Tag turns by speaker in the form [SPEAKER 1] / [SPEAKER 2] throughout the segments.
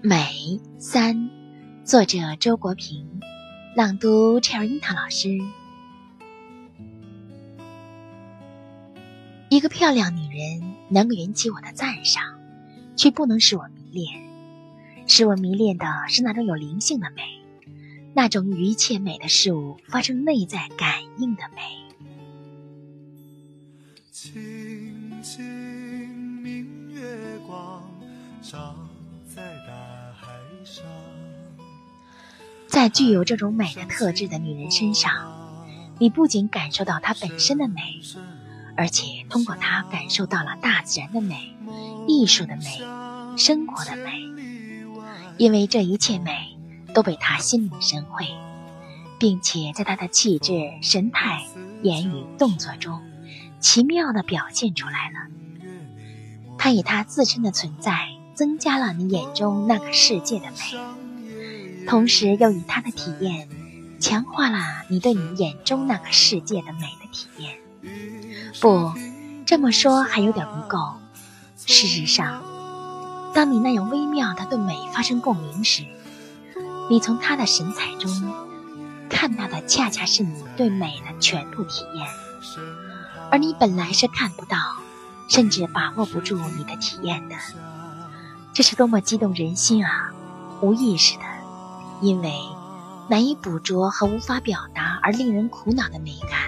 [SPEAKER 1] 美三，作者周国平，朗读 Cherry 樱桃老师。一个漂亮女人能够引起我的赞赏，却不能使我迷恋。使我迷恋的是那种有灵性的美，那种与一切美的事物发生内在感应的美。轻轻明月光照在具有这种美的特质的女人身上，你不仅感受到她本身的美。而且通过她感受到了大自然的美、艺术的美、生活的美，因为这一切美都被她心领神会，并且在她的气质、神态、言语、动作中奇妙地表现出来了。她以她自身的存在增加了你眼中那个世界的美，同时又以他的体验强化了你对你眼中那个世界的美的体验。不，这么说还有点不够。事实上，当你那样微妙的对美发生共鸣时，你从他的神采中看到的恰恰是你对美的全部体验，而你本来是看不到，甚至把握不住你的体验的。这是多么激动人心啊！无意识的，因为难以捕捉和无法表达而令人苦恼的美感。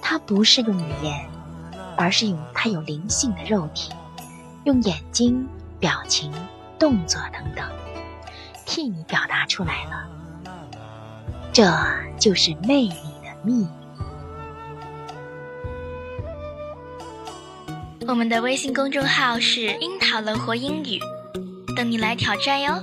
[SPEAKER 1] 它不是用语言，而是用它有灵性的肉体，用眼睛、表情、动作等等，替你表达出来了。这就是魅力的秘密。
[SPEAKER 2] 我们的微信公众号是“樱桃乐活英语”，等你来挑战哟。